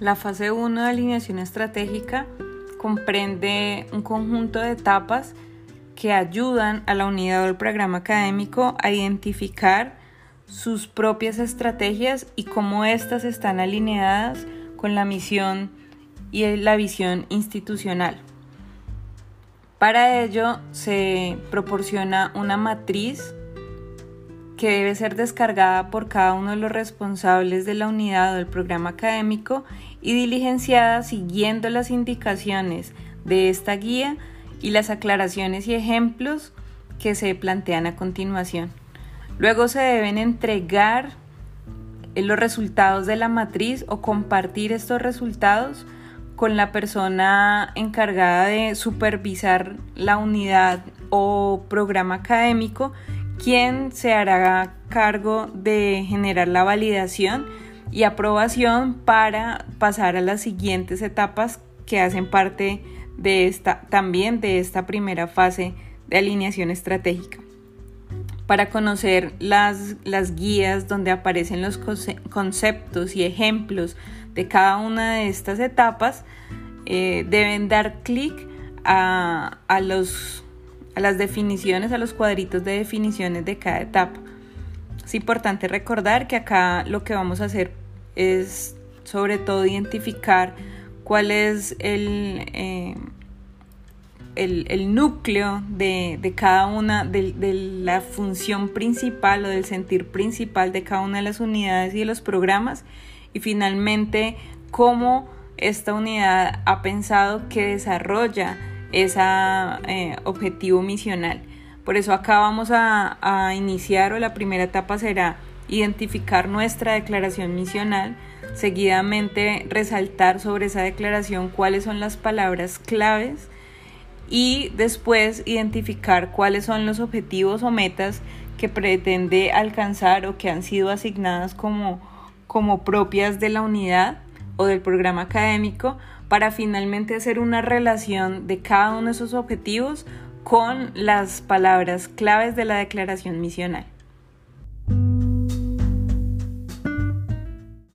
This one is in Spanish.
La fase 1 de alineación estratégica comprende un conjunto de etapas que ayudan a la unidad del programa académico a identificar sus propias estrategias y cómo éstas están alineadas con la misión y la visión institucional. Para ello se proporciona una matriz que debe ser descargada por cada uno de los responsables de la unidad o del programa académico y diligenciada siguiendo las indicaciones de esta guía y las aclaraciones y ejemplos que se plantean a continuación. Luego se deben entregar los resultados de la matriz o compartir estos resultados con la persona encargada de supervisar la unidad o programa académico, quien se hará cargo de generar la validación y aprobación para pasar a las siguientes etapas que hacen parte de esta también de esta primera fase de alineación estratégica. Para conocer las, las guías donde aparecen los conceptos y ejemplos de cada una de estas etapas, eh, deben dar clic a, a, los, a las definiciones, a los cuadritos de definiciones de cada etapa. Es importante recordar que acá lo que vamos a hacer es sobre todo identificar cuál es el, eh, el, núcleo de, cada una, de, de, la función principal o del sentir principal de cada una de las unidades y de los programas y finalmente cómo esta unidad ha pensado que desarrolla ese eh, objetivo misional. Por eso acá vamos a, a iniciar o la primera etapa será identificar nuestra declaración misional, seguidamente resaltar sobre esa declaración cuáles son las palabras claves y después identificar cuáles son los objetivos o metas que pretende alcanzar o que han sido asignadas como, como propias de la unidad o del programa académico para finalmente hacer una relación de cada uno de esos objetivos con las palabras claves de la declaración misional.